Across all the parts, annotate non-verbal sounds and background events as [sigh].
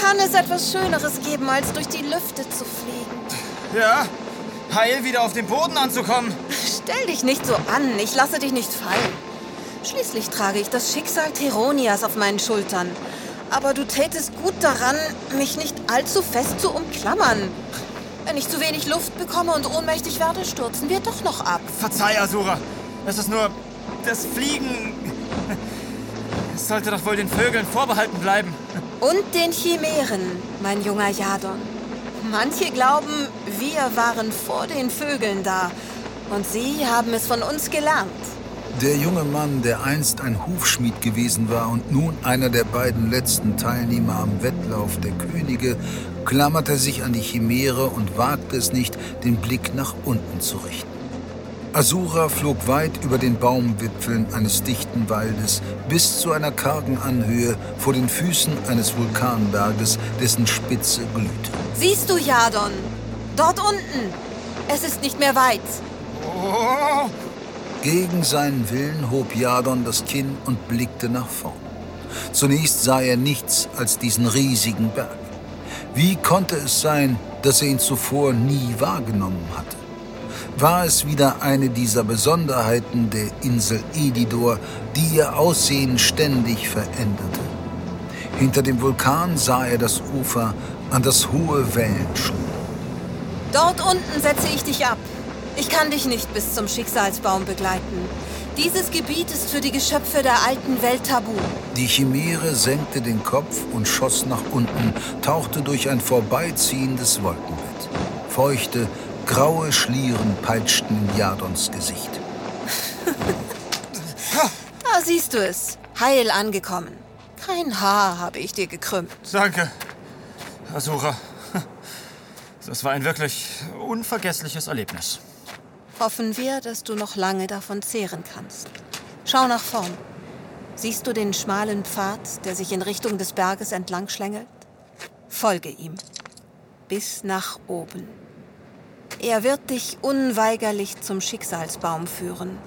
Kann es etwas Schöneres geben, als durch die Lüfte zu fliegen? Ja, heil wieder auf den Boden anzukommen. Stell dich nicht so an, ich lasse dich nicht fallen. Schließlich trage ich das Schicksal Theronias auf meinen Schultern. Aber du tätest gut daran, mich nicht allzu fest zu umklammern. Wenn ich zu wenig Luft bekomme und ohnmächtig werde, stürzen wir doch noch ab. Verzeih, Asura. Es ist nur das Fliegen. Es sollte doch wohl den Vögeln vorbehalten bleiben. Und den Chimären, mein junger Jadon. Manche glauben, wir waren vor den Vögeln da. Und sie haben es von uns gelernt. Der junge Mann, der einst ein Hufschmied gewesen war und nun einer der beiden letzten Teilnehmer am Wettlauf der Könige, klammerte sich an die Chimäre und wagte es nicht, den Blick nach unten zu richten. Asura flog weit über den Baumwipfeln eines dichten Waldes bis zu einer kargen Anhöhe vor den Füßen eines Vulkanberges, dessen Spitze glühte. Siehst du, Jadon? Dort unten. Es ist nicht mehr weit. Oh, Gegen seinen Willen hob Jadon das Kinn und blickte nach vorn. Zunächst sah er nichts als diesen riesigen Berg. Wie konnte es sein, dass er ihn zuvor nie wahrgenommen hatte? War es wieder eine dieser Besonderheiten der Insel Edidor, die ihr Aussehen ständig veränderte? Hinter dem Vulkan sah er das Ufer, an das hohe Wellen schlugen. Dort unten setze ich dich ab. Ich kann dich nicht bis zum Schicksalsbaum begleiten. Dieses Gebiet ist für die Geschöpfe der alten Welt tabu. Die Chimäre senkte den Kopf und schoss nach unten, tauchte durch ein vorbeiziehendes Wolkenbett. Feuchte, graue Schlieren peitschten in Jadons Gesicht. Da [laughs] siehst du es. Heil angekommen. Kein Haar habe ich dir gekrümmt. danke, Asura. Das war ein wirklich unvergessliches Erlebnis. Hoffen wir, dass du noch lange davon zehren kannst. Schau nach vorn. Siehst du den schmalen Pfad, der sich in Richtung des Berges entlang schlängelt? Folge ihm. Bis nach oben. Er wird dich unweigerlich zum Schicksalsbaum führen.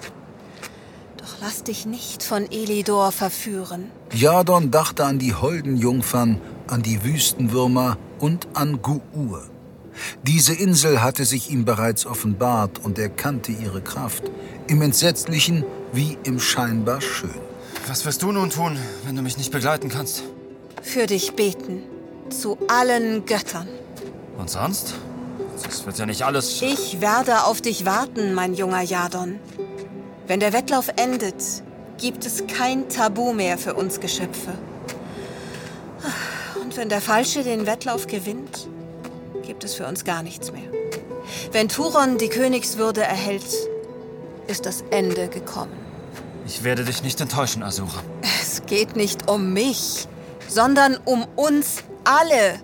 Doch lass dich nicht von Elidor verführen. Jadon dachte an die holden Jungfern, an die Wüstenwürmer und an Gu'ur. Diese Insel hatte sich ihm bereits offenbart und er kannte ihre Kraft, im Entsetzlichen wie im scheinbar Schön. Was wirst du nun tun, wenn du mich nicht begleiten kannst? Für dich beten. Zu allen Göttern. Und sonst? Das wird ja nicht alles. Ich werde auf dich warten, mein junger Jadon. Wenn der Wettlauf endet, gibt es kein Tabu mehr für uns Geschöpfe. Und wenn der Falsche den Wettlauf gewinnt, gibt es für uns gar nichts mehr. Wenn Turon die Königswürde erhält, ist das Ende gekommen. Ich werde dich nicht enttäuschen, Asura. Es geht nicht um mich, sondern um uns alle.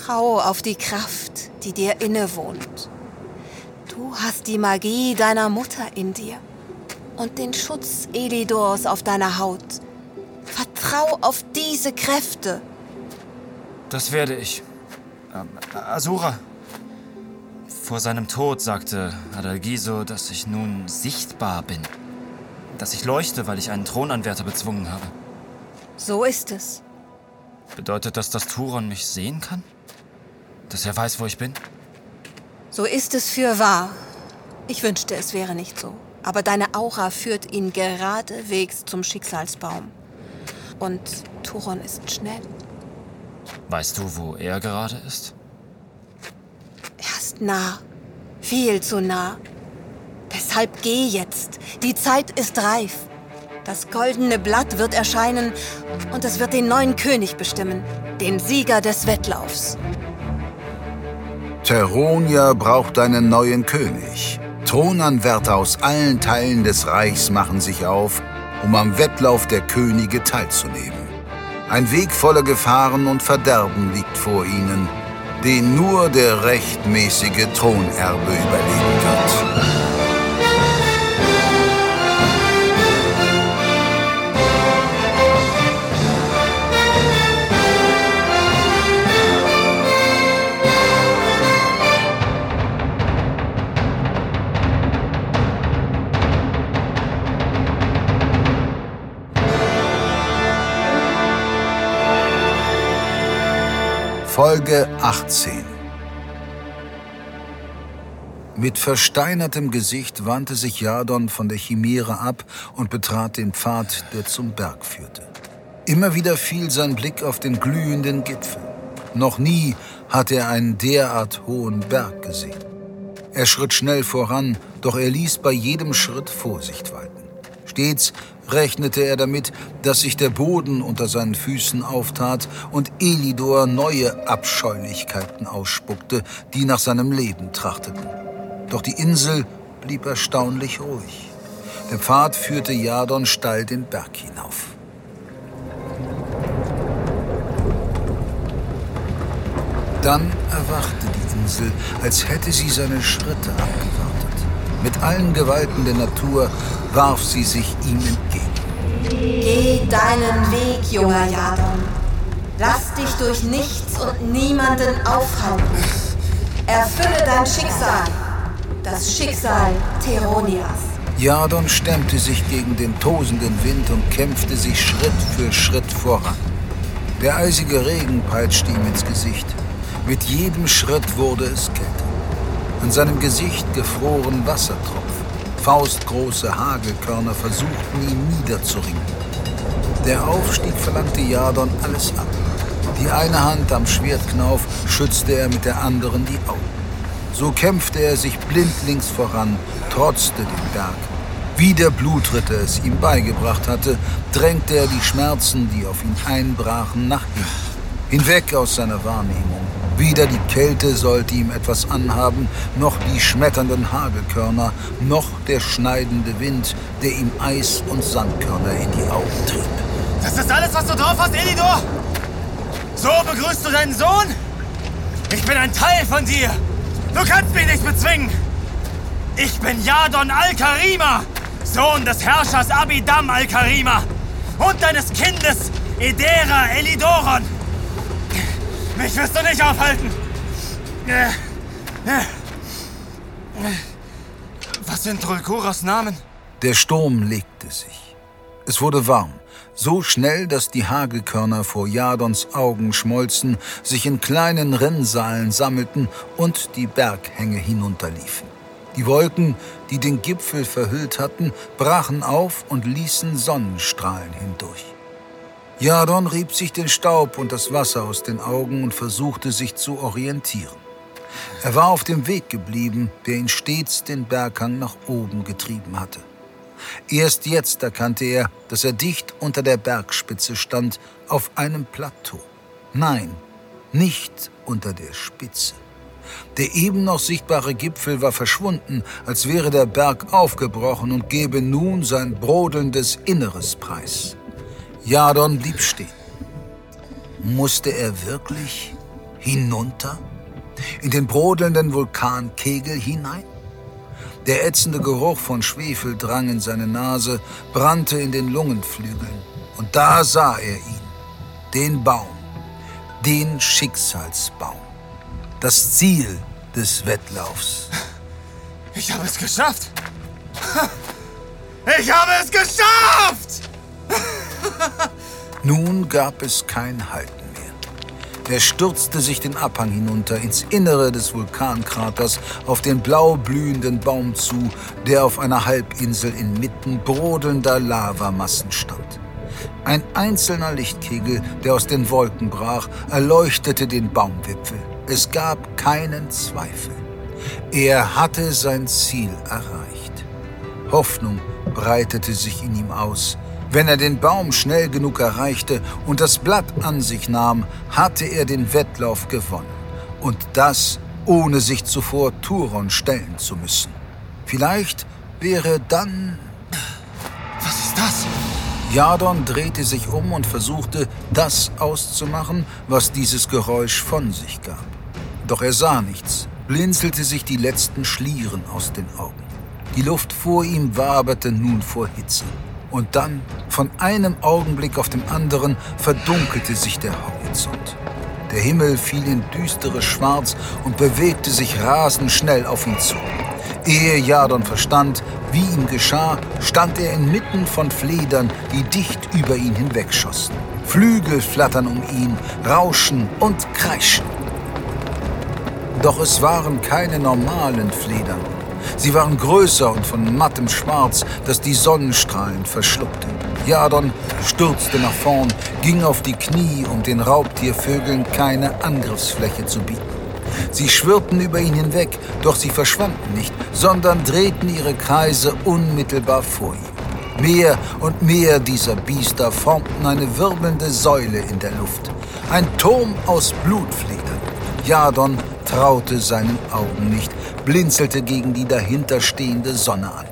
Vertrau auf die Kraft, die dir innewohnt. Du hast die Magie deiner Mutter in dir und den Schutz Elidors auf deiner Haut. Vertrau auf diese Kräfte. Das werde ich. Ähm, Asura. Vor seinem Tod sagte Adalgiso, dass ich nun sichtbar bin. Dass ich leuchte, weil ich einen Thronanwärter bezwungen habe. So ist es. Bedeutet das, dass Turon mich sehen kann? Dass er weiß, wo ich bin? So ist es für wahr. Ich wünschte, es wäre nicht so. Aber deine Aura führt ihn geradewegs zum Schicksalsbaum. Und Turon ist schnell. Weißt du, wo er gerade ist? Er ist nah. Viel zu nah. Deshalb geh jetzt. Die Zeit ist reif. Das goldene Blatt wird erscheinen und es wird den neuen König bestimmen. Den Sieger des Wettlaufs. Teronia braucht einen neuen König. Thronanwärter aus allen Teilen des Reichs machen sich auf, um am Wettlauf der Könige teilzunehmen. Ein Weg voller Gefahren und Verderben liegt vor ihnen, den nur der rechtmäßige Thronerbe überleben wird. Folge 18 Mit versteinertem Gesicht wandte sich Jadon von der Chimäre ab und betrat den Pfad, der zum Berg führte. Immer wieder fiel sein Blick auf den glühenden Gipfel. Noch nie hatte er einen derart hohen Berg gesehen. Er schritt schnell voran, doch er ließ bei jedem Schritt Vorsicht walten. Stets rechnete er damit, dass sich der Boden unter seinen Füßen auftat und Elidor neue Abscheulichkeiten ausspuckte, die nach seinem Leben trachteten. Doch die Insel blieb erstaunlich ruhig. Der Pfad führte Jadon steil den Berg hinauf. Dann erwachte die Insel, als hätte sie seine Schritte abgewartet. Mit allen Gewalten der Natur warf sie sich ihm entgegen. Geh deinen Weg, junger Jadon. Lass dich durch nichts und niemanden aufhalten. Erfülle dein Schicksal, das Schicksal Theronias. Jadon stemmte sich gegen den tosenden Wind und kämpfte sich Schritt für Schritt voran. Der eisige Regen peitschte ihm ins Gesicht. Mit jedem Schritt wurde es kälter. An seinem Gesicht gefroren Wassertropfen. Faustgroße Hagelkörner versuchten ihn niederzuringen. Der Aufstieg verlangte Jadon alles ab. Die eine Hand am Schwertknauf schützte er mit der anderen die Augen. So kämpfte er sich blindlings voran, trotzte dem Berg. Wie der Blutritter es ihm beigebracht hatte, drängte er die Schmerzen, die auf ihn einbrachen, nach hinten. Hinweg aus seiner Wahrnehmung. Weder die Kälte sollte ihm etwas anhaben, noch die schmetternden Hagelkörner, noch der schneidende Wind, der ihm Eis und Sandkörner in die Augen trieb. Das ist alles, was du drauf hast, Elidor? So begrüßt du deinen Sohn? Ich bin ein Teil von dir. Du kannst mich nicht bezwingen. Ich bin Jadon Al-Karima, Sohn des Herrschers Abidam Al-Karima und deines Kindes Edera Elidoron. Mich wirst du nicht aufhalten. Was sind Trollkuras Namen? Der Sturm legte sich. Es wurde warm, so schnell, dass die Hagelkörner vor Jadons Augen schmolzen, sich in kleinen Rinnsalen sammelten und die Berghänge hinunterliefen. Die Wolken, die den Gipfel verhüllt hatten, brachen auf und ließen Sonnenstrahlen hindurch. Jadon rieb sich den Staub und das Wasser aus den Augen und versuchte sich zu orientieren. Er war auf dem Weg geblieben, der ihn stets den Berghang nach oben getrieben hatte. Erst jetzt erkannte er, dass er dicht unter der Bergspitze stand, auf einem Plateau. Nein, nicht unter der Spitze. Der eben noch sichtbare Gipfel war verschwunden, als wäre der Berg aufgebrochen und gebe nun sein brodelndes Inneres preis. Jadon blieb stehen. Musste er wirklich hinunter? In den brodelnden Vulkankegel hinein? Der ätzende Geruch von Schwefel drang in seine Nase, brannte in den Lungenflügeln. Und da sah er ihn, den Baum, den Schicksalsbaum, das Ziel des Wettlaufs. Ich habe es geschafft! Ich habe es geschafft! [laughs] Nun gab es kein Halten mehr. Er stürzte sich den Abhang hinunter ins Innere des Vulkankraters auf den blau blühenden Baum zu, der auf einer Halbinsel inmitten brodelnder Lavamassen stand. Ein einzelner Lichtkegel, der aus den Wolken brach, erleuchtete den Baumwipfel. Es gab keinen Zweifel. Er hatte sein Ziel erreicht. Hoffnung breitete sich in ihm aus. Wenn er den Baum schnell genug erreichte und das Blatt an sich nahm, hatte er den Wettlauf gewonnen. Und das, ohne sich zuvor Turon stellen zu müssen. Vielleicht wäre dann... Was ist das? Jadon drehte sich um und versuchte, das auszumachen, was dieses Geräusch von sich gab. Doch er sah nichts, blinzelte sich die letzten Schlieren aus den Augen. Die Luft vor ihm waberte nun vor Hitze. Und dann, von einem Augenblick auf den anderen, verdunkelte sich der Horizont. Der Himmel fiel in düsteres Schwarz und bewegte sich rasend schnell auf ihn zu. Ehe Jadon verstand, wie ihm geschah, stand er inmitten von Fledern, die dicht über ihn hinwegschossen. Flügel flattern um ihn, rauschen und kreischen. Doch es waren keine normalen Fledern. Sie waren größer und von mattem Schwarz, das die Sonnenstrahlen verschluckte. Jadon stürzte nach vorn, ging auf die Knie, um den Raubtiervögeln keine Angriffsfläche zu bieten. Sie schwirrten über ihn hinweg, doch sie verschwanden nicht, sondern drehten ihre Kreise unmittelbar vor ihm. Mehr und mehr dieser Biester formten eine wirbelnde Säule in der Luft. Ein Turm aus Blutfledern. Jadon traute seinen Augen nicht, blinzelte gegen die dahinterstehende Sonne an.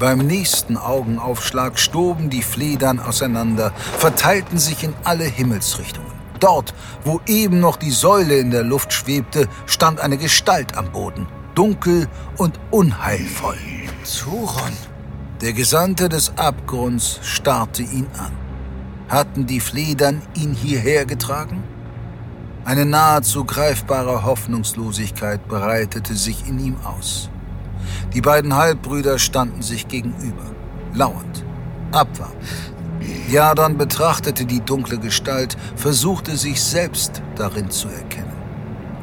Beim nächsten Augenaufschlag stoben die Fledern auseinander, verteilten sich in alle Himmelsrichtungen. Dort, wo eben noch die Säule in der Luft schwebte, stand eine Gestalt am Boden, dunkel und unheilvoll. Turon. Der Gesandte des Abgrunds starrte ihn an. Hatten die Fledern ihn hierher getragen? Eine nahezu greifbare Hoffnungslosigkeit breitete sich in ihm aus. Die beiden Halbbrüder standen sich gegenüber, lauernd, abwartend. Jadon betrachtete die dunkle Gestalt, versuchte sich selbst darin zu erkennen.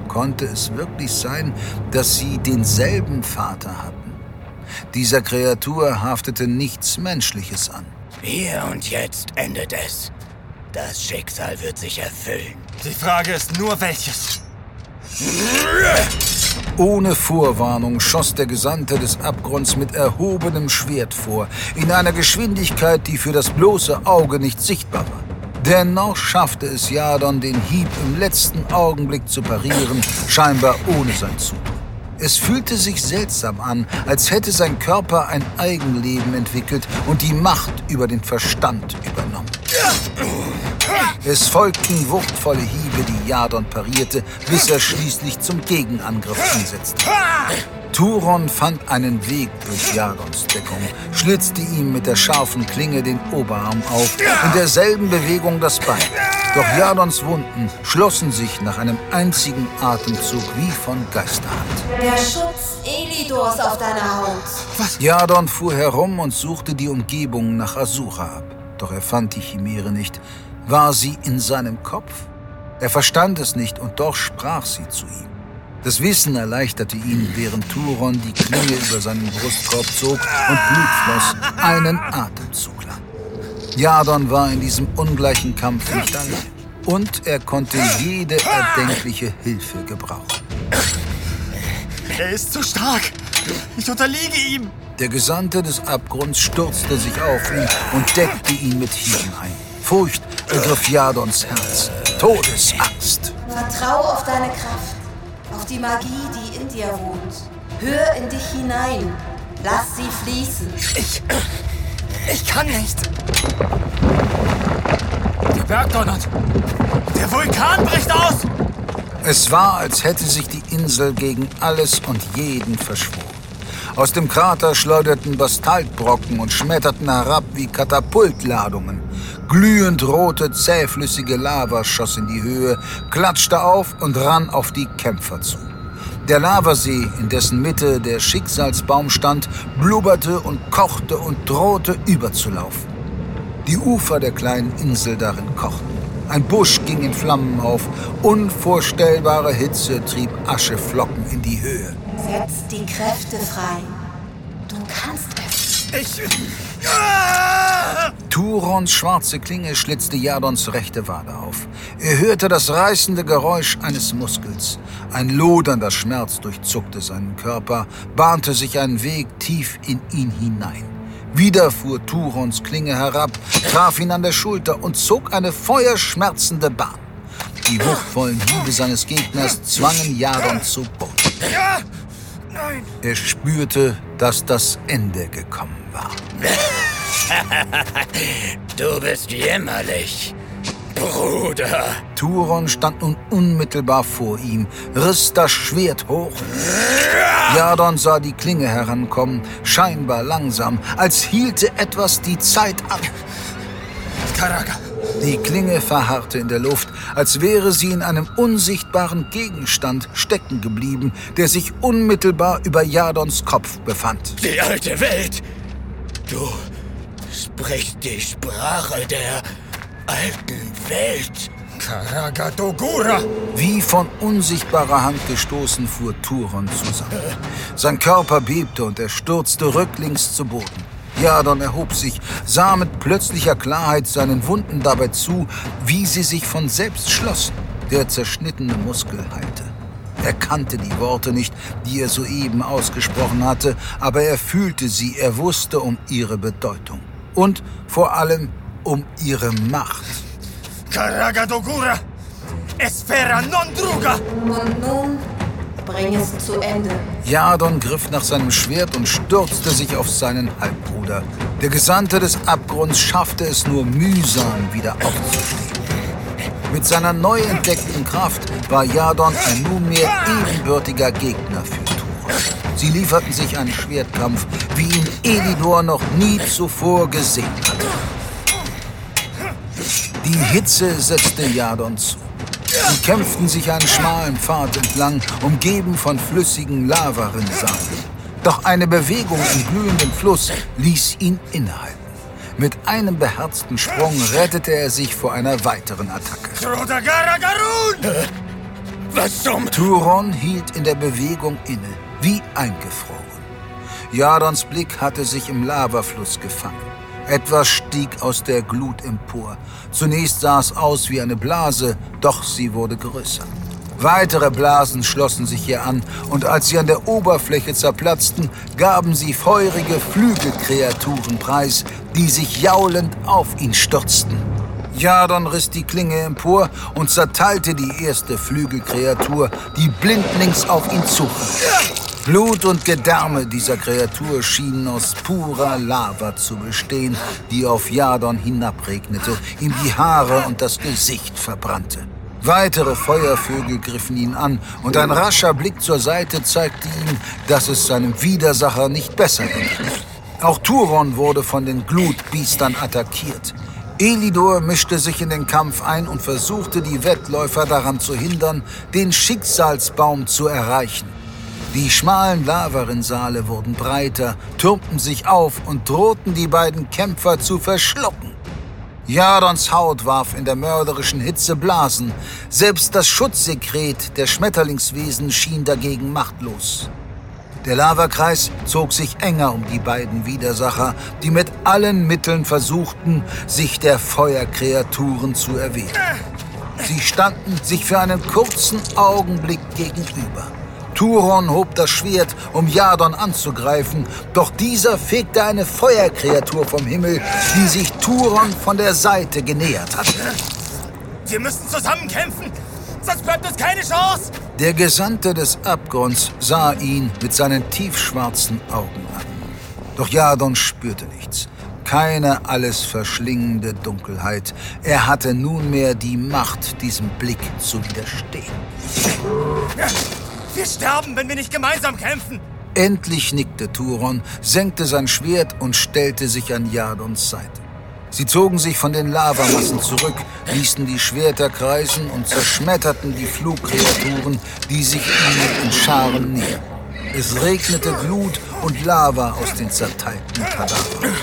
Konnte es wirklich sein, dass sie denselben Vater hatten? Dieser Kreatur haftete nichts Menschliches an. Hier und jetzt endet es. Das Schicksal wird sich erfüllen. Die Frage ist nur, welches. Ohne Vorwarnung schoss der Gesandte des Abgrunds mit erhobenem Schwert vor, in einer Geschwindigkeit, die für das bloße Auge nicht sichtbar war. Dennoch schaffte es Jadon, den Hieb im letzten Augenblick zu parieren, scheinbar ohne sein Zug. Es fühlte sich seltsam an, als hätte sein Körper ein Eigenleben entwickelt und die Macht über den Verstand übernommen. Es folgten wuchtvolle Hiebe, die Jadon parierte, bis er schließlich zum Gegenangriff ansetzte. Turon fand einen Weg durch Jadons Deckung, schlitzte ihm mit der scharfen Klinge den Oberarm auf, in derselben Bewegung das Bein. Doch Jadons Wunden schlossen sich nach einem einzigen Atemzug wie von Geisterhand. Der Schutz Elidors auf deiner Haut. Was? Jadon fuhr herum und suchte die Umgebung nach Asura ab. Doch er fand die Chimäre nicht. War sie in seinem Kopf? Er verstand es nicht und doch sprach sie zu ihm. Das Wissen erleichterte ihn, während Turon die Klinge über seinen Brustkorb zog und Blut floss, einen Atemzug lang. Jadon war in diesem ungleichen Kampf nicht allein. Und er konnte jede erdenkliche Hilfe gebrauchen. Er ist zu stark. Ich unterliege ihm. Der Gesandte des Abgrunds stürzte sich auf ihn und deckte ihn mit Hieben ein. Furcht ergriff Jadons Herz. Todesangst. Vertrau auf deine Kraft, die Magie, die in dir wohnt. Hör in dich hinein. Lass sie fließen. Ich. Ich kann nicht. Der Berg donnert. Der Vulkan bricht aus. Es war, als hätte sich die Insel gegen alles und jeden verschworen. Aus dem Krater schleuderten Bastaltbrocken und schmetterten herab wie Katapultladungen. Glühend rote, zähflüssige Lava schoss in die Höhe, klatschte auf und rann auf die Kämpfer zu. Der Lavasee, in dessen Mitte der Schicksalsbaum stand, blubberte und kochte und drohte überzulaufen. Die Ufer der kleinen Insel darin kochten. Ein Busch ging in Flammen auf. Unvorstellbare Hitze trieb Ascheflocken in die Höhe. Setz die Kräfte frei. Du kannst es. Ich. Turons schwarze Klinge schlitzte Jadons rechte Wade auf. Er hörte das reißende Geräusch eines Muskels. Ein lodernder Schmerz durchzuckte seinen Körper, bahnte sich einen Weg tief in ihn hinein. Wieder fuhr Turons Klinge herab, traf ihn an der Schulter und zog eine feuerschmerzende Bahn. Die wuchtvollen Hiebe seines Gegners zwangen Jadon zu Boden. Er spürte, dass das Ende gekommen war. [laughs] Du bist jämmerlich, Bruder. Turon stand nun unmittelbar vor ihm, riss das Schwert hoch. Jadon sah die Klinge herankommen, scheinbar langsam, als hielte etwas die Zeit an. Karaka, Die Klinge verharrte in der Luft, als wäre sie in einem unsichtbaren Gegenstand stecken geblieben, der sich unmittelbar über Jadons Kopf befand. Die alte Welt! Du sprichst die Sprache der alten Welt. Karagadogura! Wie von unsichtbarer Hand gestoßen fuhr Turon zusammen. Sein Körper bebte und er stürzte rücklings zu Boden. Jadon erhob sich, sah mit plötzlicher Klarheit seinen Wunden dabei zu, wie sie sich von selbst schlossen. Der zerschnittene Muskel heilte. Er kannte die Worte nicht, die er soeben ausgesprochen hatte, aber er fühlte sie, er wusste um ihre Bedeutung. Und vor allem um ihre Macht. Karagadogura! Esfera non druga! Und nun bring es zu Ende. Jadon griff nach seinem Schwert und stürzte sich auf seinen Halbbruder. Der Gesandte des Abgrunds schaffte es nur mühsam, wieder aufzustehen. Mit seiner neu entdeckten Kraft war Jadon ein nunmehr ebenbürtiger Gegner für Turon. Sie lieferten sich einen Schwertkampf, wie ihn Elidor noch nie zuvor gesehen hatte. Die Hitze setzte Jadon zu. Sie kämpften sich einen schmalen Pfad entlang, umgeben von flüssigen Lavarinsalen. Doch eine Bewegung im glühenden Fluss ließ ihn innehalten. Mit einem beherzten Sprung rettete er sich vor einer weiteren Attacke. Was zum... Turon hielt in der Bewegung inne, wie eingefroren. Jadons Blick hatte sich im Lavafluss gefangen. Etwas stieg aus der Glut empor. Zunächst sah es aus wie eine Blase, doch sie wurde größer. Weitere Blasen schlossen sich hier an, und als sie an der Oberfläche zerplatzten, gaben sie feurige Flügelkreaturen preis, die sich jaulend auf ihn stürzten. Jadon riss die Klinge empor und zerteilte die erste Flügelkreatur, die blindlings auf ihn zukam. Blut und Gedärme dieser Kreatur schienen aus purer Lava zu bestehen, die auf Jadon hinabregnete, ihm die Haare und das Gesicht verbrannte. Weitere Feuervögel griffen ihn an und ein rascher Blick zur Seite zeigte ihm, dass es seinem Widersacher nicht besser ging. Auch Turon wurde von den Glutbiestern attackiert. Elidor mischte sich in den Kampf ein und versuchte, die Wettläufer daran zu hindern, den Schicksalsbaum zu erreichen. Die schmalen Lavarinsale wurden breiter, türmten sich auf und drohten die beiden Kämpfer zu verschlucken. Jadons Haut warf in der mörderischen Hitze Blasen. Selbst das Schutzsekret der Schmetterlingswesen schien dagegen machtlos. Der Lavakreis zog sich enger um die beiden Widersacher, die mit allen Mitteln versuchten, sich der Feuerkreaturen zu erwehren. Sie standen sich für einen kurzen Augenblick gegenüber. Turon hob das Schwert, um Jadon anzugreifen, doch dieser fegte eine Feuerkreatur vom Himmel, die sich Turon von der Seite genähert hatte. Wir müssen zusammen kämpfen, sonst bleibt uns keine Chance! Der Gesandte des Abgrunds sah ihn mit seinen tiefschwarzen Augen an. Doch Jadon spürte nichts. Keine alles verschlingende Dunkelheit. Er hatte nunmehr die Macht, diesem Blick zu widerstehen. Wir sterben, wenn wir nicht gemeinsam kämpfen! Endlich nickte Turon, senkte sein Schwert und stellte sich an Jadons Seite. Sie zogen sich von den Lavamassen zurück, ließen die Schwerter kreisen und zerschmetterten die Flugkreaturen, die sich ihnen in Scharen näherten. Es regnete Glut und Lava aus den zerteilten Kadavern.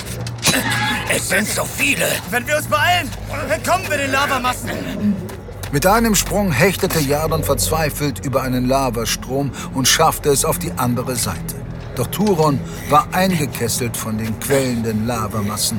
Es sind so viele. Wenn wir uns beeilen, entkommen wir den Lavamassen. Mit einem Sprung hechtete Jadon verzweifelt über einen Lavastrom und schaffte es auf die andere Seite. Doch Turon war eingekesselt von den quellenden Lavamassen.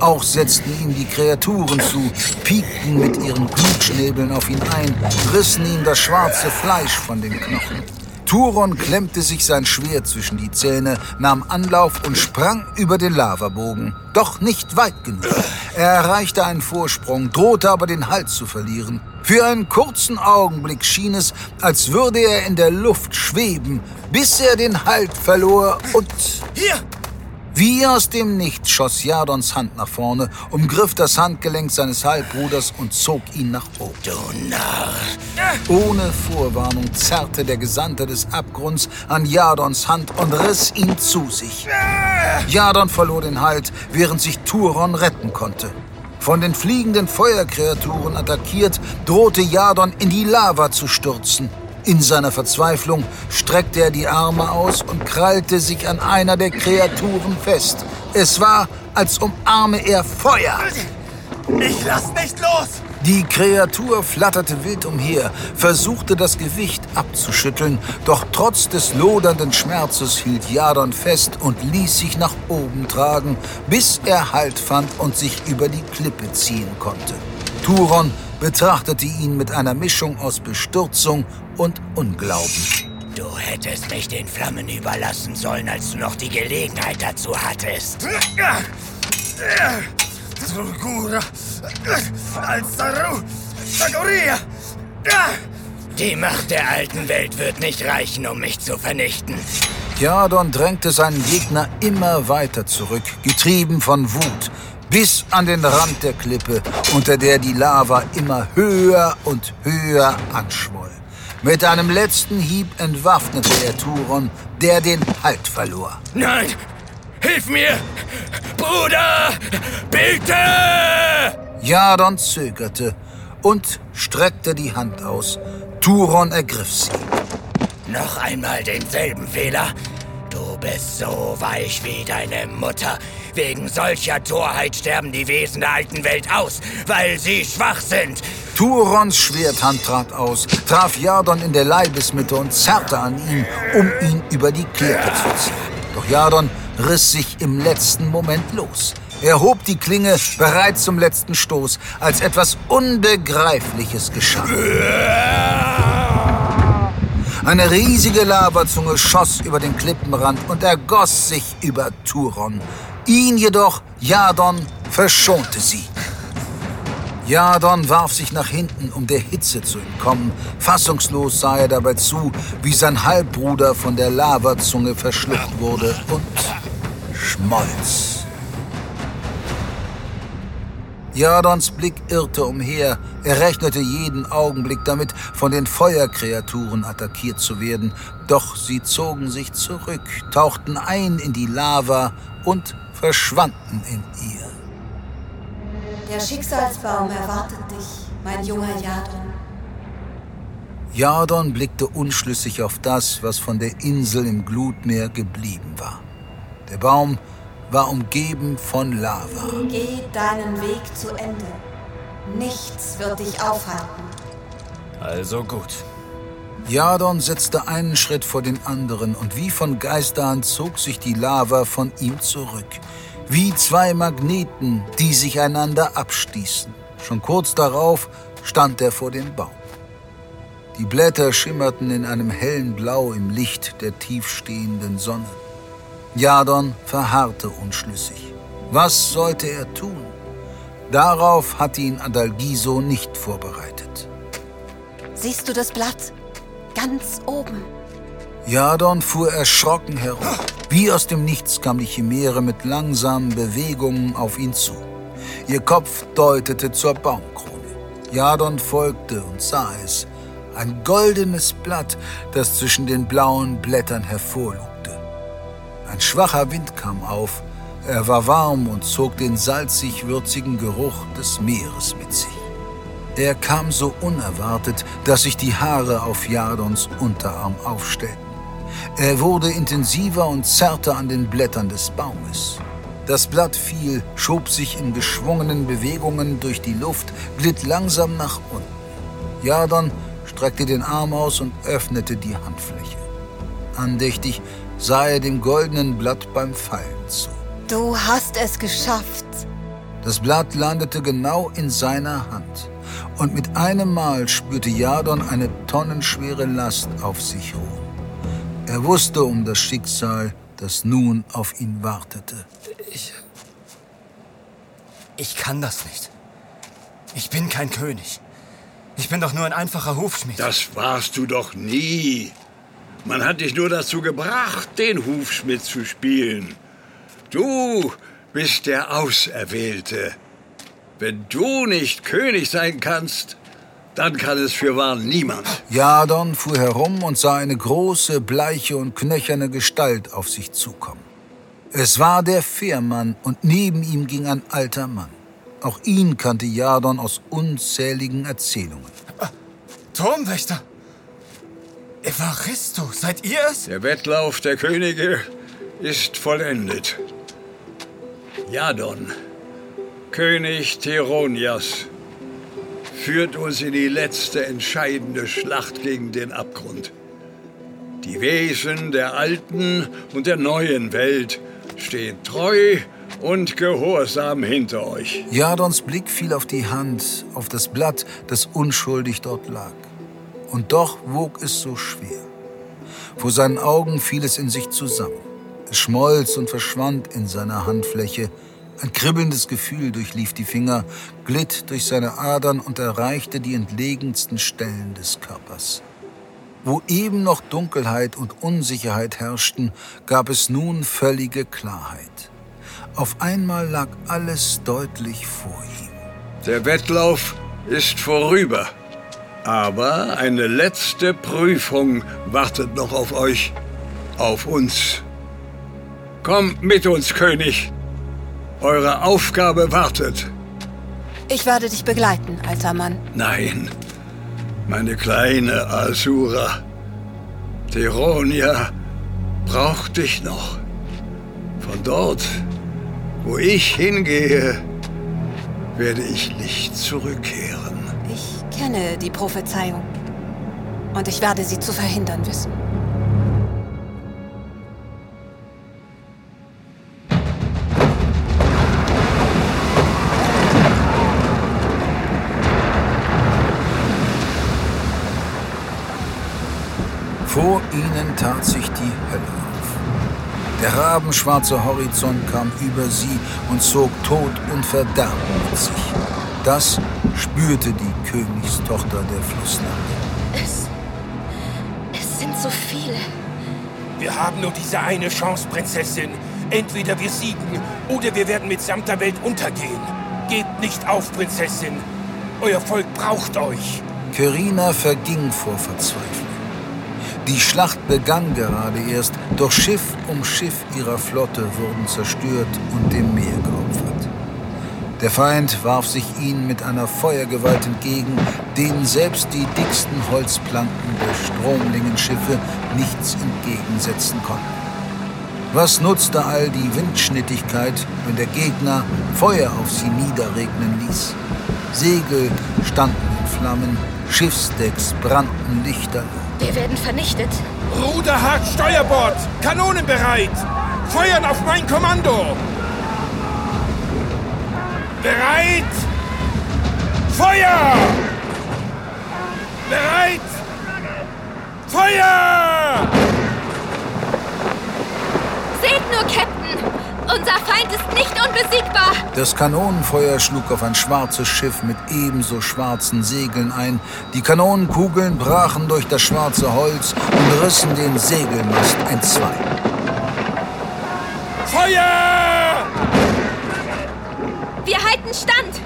Auch setzten ihm die Kreaturen zu, piekten mit ihren Glutschnäbeln auf ihn ein, rissen ihm das schwarze Fleisch von den Knochen. Turon klemmte sich sein Schwert zwischen die Zähne, nahm Anlauf und sprang über den Lavabogen. Doch nicht weit genug. Er erreichte einen Vorsprung, drohte aber den Halt zu verlieren. Für einen kurzen Augenblick schien es, als würde er in der Luft schweben, bis er den Halt verlor und... Hier! Wie aus dem Nichts schoss Jadons Hand nach vorne, umgriff das Handgelenk seines Halbbruders und zog ihn nach oben. Du Narr. Ohne Vorwarnung zerrte der Gesandte des Abgrunds an Jadons Hand und riss ihn zu sich. Jadon verlor den Halt, während sich Turon retten konnte. Von den fliegenden Feuerkreaturen attackiert, drohte Jadon in die Lava zu stürzen. In seiner Verzweiflung streckte er die Arme aus und krallte sich an einer der Kreaturen fest. Es war, als umarme er Feuer. Ich lass nicht los! Die Kreatur flatterte wild umher, versuchte das Gewicht abzuschütteln, doch trotz des lodernden Schmerzes hielt Jadon fest und ließ sich nach oben tragen, bis er Halt fand und sich über die Klippe ziehen konnte. Turon betrachtete ihn mit einer Mischung aus Bestürzung und Unglauben. Du hättest mich den Flammen überlassen sollen, als du noch die Gelegenheit dazu hattest. [laughs] Trugura, Alzaru, Sagoria. Die Macht der alten Welt wird nicht reichen, um mich zu vernichten. Jadon drängte seinen Gegner immer weiter zurück, getrieben von Wut, bis an den Rand der Klippe, unter der die Lava immer höher und höher anschwoll. Mit einem letzten Hieb entwaffnete er Turon, der den Halt verlor. Nein! Hilf mir! Bruder! Bitte! Jadon zögerte und streckte die Hand aus. Turon ergriff sie. Noch einmal denselben Fehler? Du bist so weich wie deine Mutter. Wegen solcher Torheit sterben die Wesen der alten Welt aus, weil sie schwach sind. Turons Schwerthand trat aus, traf Jadon in der Leibesmitte und zerrte an ihm, um ihn über die Klippe zu ziehen. Doch Jadon riss sich im letzten Moment los. Er hob die Klinge bereit zum letzten Stoß, als etwas Unbegreifliches geschah. Eine riesige Lavazunge schoss über den Klippenrand und ergoss sich über Turon. Ihn jedoch, Jadon, verschonte sie. Jadon warf sich nach hinten, um der Hitze zu entkommen. Fassungslos sah er dabei zu, wie sein Halbbruder von der Lavazunge verschluckt wurde und schmolz. Jadons Blick irrte umher. Er rechnete jeden Augenblick damit, von den Feuerkreaturen attackiert zu werden. Doch sie zogen sich zurück, tauchten ein in die Lava und verschwanden in ihr. Der Schicksalsbaum erwartet dich, mein junger Jadon. Jadon blickte unschlüssig auf das, was von der Insel im Glutmeer geblieben war. Der Baum war umgeben von Lava. Geh deinen Weg zu Ende. Nichts wird dich aufhalten. Also gut. Jadon setzte einen Schritt vor den anderen und wie von Geisterhand zog sich die Lava von ihm zurück. Wie zwei Magneten, die sich einander abstießen. Schon kurz darauf stand er vor dem Baum. Die Blätter schimmerten in einem hellen Blau im Licht der tiefstehenden Sonne. Jadon verharrte unschlüssig. Was sollte er tun? Darauf hatte ihn Adalgiso nicht vorbereitet. Siehst du das Blatt? Ganz oben. Jadon fuhr erschrocken herum. Wie aus dem Nichts kam die Chimäre mit langsamen Bewegungen auf ihn zu. Ihr Kopf deutete zur Baumkrone. Jadon folgte und sah es. Ein goldenes Blatt, das zwischen den blauen Blättern hervorlugte. Ein schwacher Wind kam auf. Er war warm und zog den salzig-würzigen Geruch des Meeres mit sich. Er kam so unerwartet, dass sich die Haare auf Jadons Unterarm aufstellten. Er wurde intensiver und zerrte an den Blättern des Baumes. Das Blatt fiel, schob sich in geschwungenen Bewegungen durch die Luft, glitt langsam nach unten. Jadon streckte den Arm aus und öffnete die Handfläche. Andächtig sah er dem goldenen Blatt beim Fallen zu. Du hast es geschafft. Das Blatt landete genau in seiner Hand. Und mit einem Mal spürte Jadon eine tonnenschwere Last auf sich ruhen. Er wusste um das Schicksal, das nun auf ihn wartete. Ich. Ich kann das nicht. Ich bin kein König. Ich bin doch nur ein einfacher Hufschmied. Das warst du doch nie. Man hat dich nur dazu gebracht, den Hufschmied zu spielen. Du bist der Auserwählte. Wenn du nicht König sein kannst, dann kann es für wahr niemand. Jadon fuhr herum und sah eine große, bleiche und knöcherne Gestalt auf sich zukommen. Es war der Fährmann und neben ihm ging ein alter Mann. Auch ihn kannte Jadon aus unzähligen Erzählungen. Turmwächter! Evaristo, seid ihr es? Der Wettlauf der Könige ist vollendet. Jadon, König Theronias, führt uns in die letzte entscheidende Schlacht gegen den Abgrund. Die Wesen der alten und der neuen Welt stehen treu und gehorsam hinter euch. Jadons Blick fiel auf die Hand, auf das Blatt, das unschuldig dort lag. Und doch wog es so schwer. Vor seinen Augen fiel es in sich zusammen. Es schmolz und verschwand in seiner Handfläche. Ein kribbelndes Gefühl durchlief die Finger, glitt durch seine Adern und erreichte die entlegensten Stellen des Körpers. Wo eben noch Dunkelheit und Unsicherheit herrschten, gab es nun völlige Klarheit. Auf einmal lag alles deutlich vor ihm. Der Wettlauf ist vorüber. Aber eine letzte Prüfung wartet noch auf euch, auf uns. Kommt mit uns, König. Eure Aufgabe wartet. Ich werde dich begleiten, alter Mann. Nein, meine kleine Asura. Theronia braucht dich noch. Von dort, wo ich hingehe, werde ich nicht zurückkehren. Ich kenne die Prophezeiung. Und ich werde sie zu verhindern wissen. Ihnen tat sich die Hölle auf. Der rabenschwarze Horizont kam über sie und zog Tod und Verderben mit sich. Das spürte die Königstochter der Flusslande. Es. Es sind so viele. Wir haben nur diese eine Chance, Prinzessin. Entweder wir siegen oder wir werden mitsamt der Welt untergehen. Gebt nicht auf, Prinzessin. Euer Volk braucht euch. Kyrina verging vor Verzweiflung. Die Schlacht begann gerade erst, doch Schiff um Schiff ihrer Flotte wurden zerstört und dem Meer geopfert. Der Feind warf sich ihnen mit einer Feuergewalt entgegen, denen selbst die dicksten Holzplanken der Stromlingenschiffe nichts entgegensetzen konnten. Was nutzte all die Windschnittigkeit, wenn der Gegner Feuer auf sie niederregnen ließ? Segel standen in Flammen, Schiffsdecks brannten lichterloh. Wir werden vernichtet. Ruder hart Steuerbord! Kanonen bereit! Feuern auf mein Kommando! Bereit! Feuer! Bereit! Feuer! Seht nur, Captain! Unser Feind ist nicht unbesiegbar! Das Kanonenfeuer schlug auf ein schwarzes Schiff mit ebenso schwarzen Segeln ein. Die Kanonenkugeln brachen durch das schwarze Holz und rissen den Segelmast entzwei. Feuer! Wir halten stand!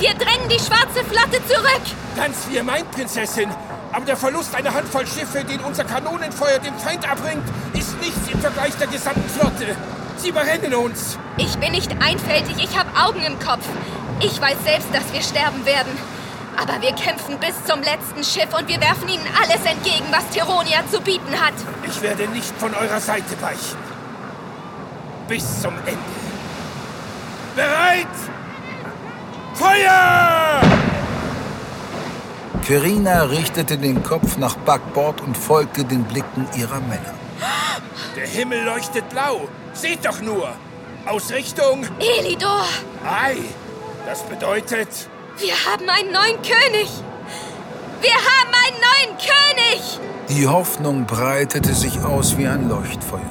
Wir drängen die schwarze Flotte zurück! Ganz wie ihr meint, Prinzessin. Aber der Verlust einer Handvoll Schiffe, den unser Kanonenfeuer dem Feind abbringt, ist nichts im Vergleich der gesamten Flotte. Sie überrennen uns. Ich bin nicht einfältig, ich habe Augen im Kopf. Ich weiß selbst, dass wir sterben werden. Aber wir kämpfen bis zum letzten Schiff und wir werfen ihnen alles entgegen, was Theronia zu bieten hat. Ich werde nicht von eurer Seite weichen. Bis zum Ende. Bereit? Feuer! Kyrina richtete den Kopf nach Backbord und folgte den Blicken ihrer Männer. [gasps] Der Himmel leuchtet blau. Seht doch nur. Aus Richtung... Elidor! Ei, das bedeutet... Wir haben einen neuen König! Wir haben einen neuen König! Die Hoffnung breitete sich aus wie ein Leuchtfeuer.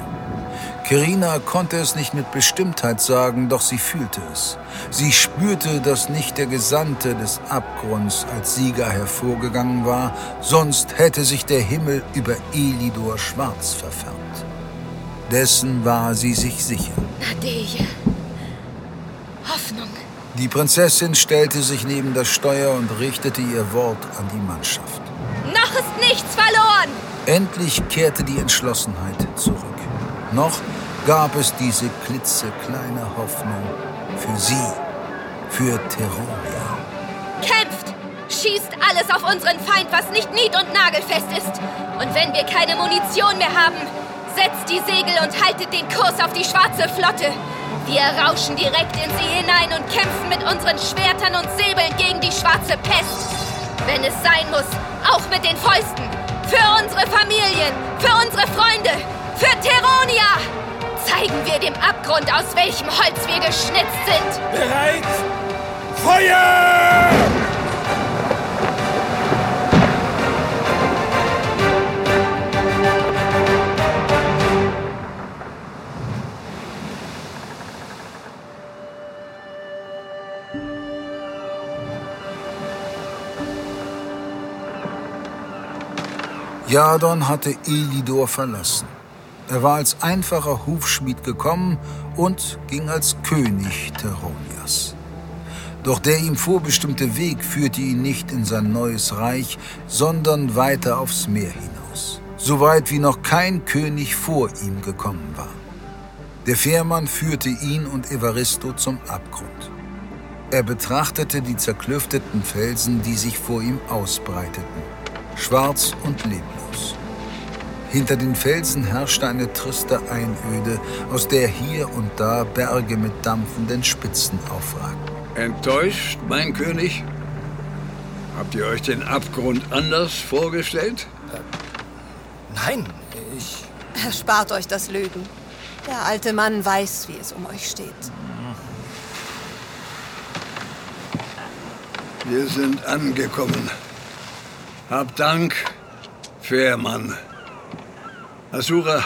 Kyrina konnte es nicht mit Bestimmtheit sagen, doch sie fühlte es. Sie spürte, dass nicht der Gesandte des Abgrunds als Sieger hervorgegangen war, sonst hätte sich der Himmel über Elidor schwarz verfärbt. Dessen war sie sich sicher. Nadeje. Hoffnung. Die Prinzessin stellte sich neben das Steuer und richtete ihr Wort an die Mannschaft. Noch ist nichts verloren! Endlich kehrte die Entschlossenheit zurück. Noch gab es diese klitzekleine Hoffnung für sie, für Terroria. Kämpft! Schießt alles auf unseren Feind, was nicht nied- und nagelfest ist. Und wenn wir keine Munition mehr haben, setzt die Segel und haltet den Kurs auf die schwarze Flotte. Wir rauschen direkt in sie hinein und kämpfen mit unseren Schwertern und Säbeln gegen die schwarze Pest. Wenn es sein muss, auch mit den Fäusten. Für unsere Familien, für unsere Freunde, für Teronia! Zeigen wir dem Abgrund, aus welchem Holz wir geschnitzt sind. Bereit? Feuer! Jadon hatte Elidor verlassen. Er war als einfacher Hufschmied gekommen und ging als König Teronias. Doch der ihm vorbestimmte Weg führte ihn nicht in sein neues Reich, sondern weiter aufs Meer hinaus, so weit wie noch kein König vor ihm gekommen war. Der Fährmann führte ihn und Evaristo zum Abgrund. Er betrachtete die zerklüfteten Felsen, die sich vor ihm ausbreiteten, schwarz und leblos. Hinter den Felsen herrschte eine triste Einöde, aus der hier und da Berge mit dampfenden Spitzen aufragten. Enttäuscht, mein König? Habt ihr euch den Abgrund anders vorgestellt? Nein, ich. Erspart euch das Lügen. Der alte Mann weiß, wie es um euch steht. Wir sind angekommen. Hab Dank, Fährmann. Asura,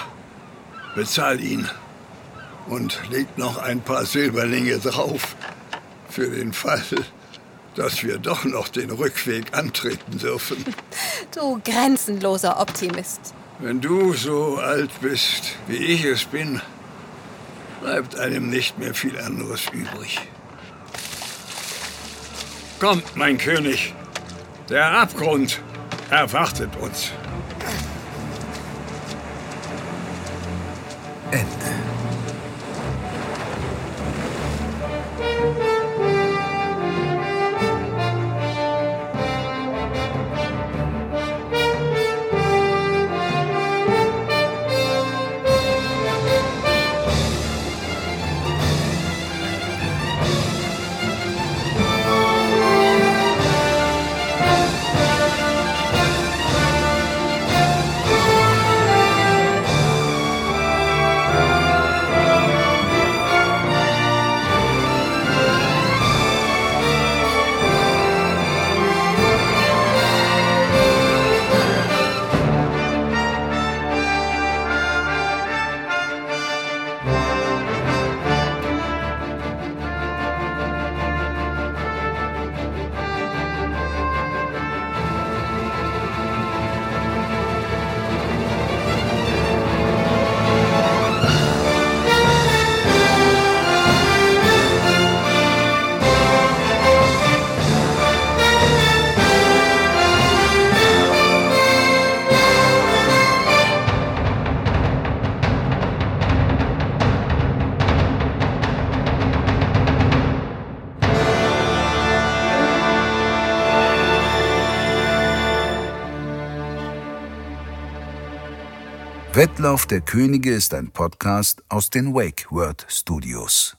bezahl ihn. Und leg noch ein paar Silberlinge drauf. Für den Fall, dass wir doch noch den Rückweg antreten dürfen. [laughs] Du grenzenloser Optimist. Wenn du so alt bist, wie ich es bin, bleibt einem nicht mehr viel anderes übrig. Kommt, mein König. Der Abgrund erwartet uns. Wettlauf der Könige ist ein Podcast aus den Wake Word Studios.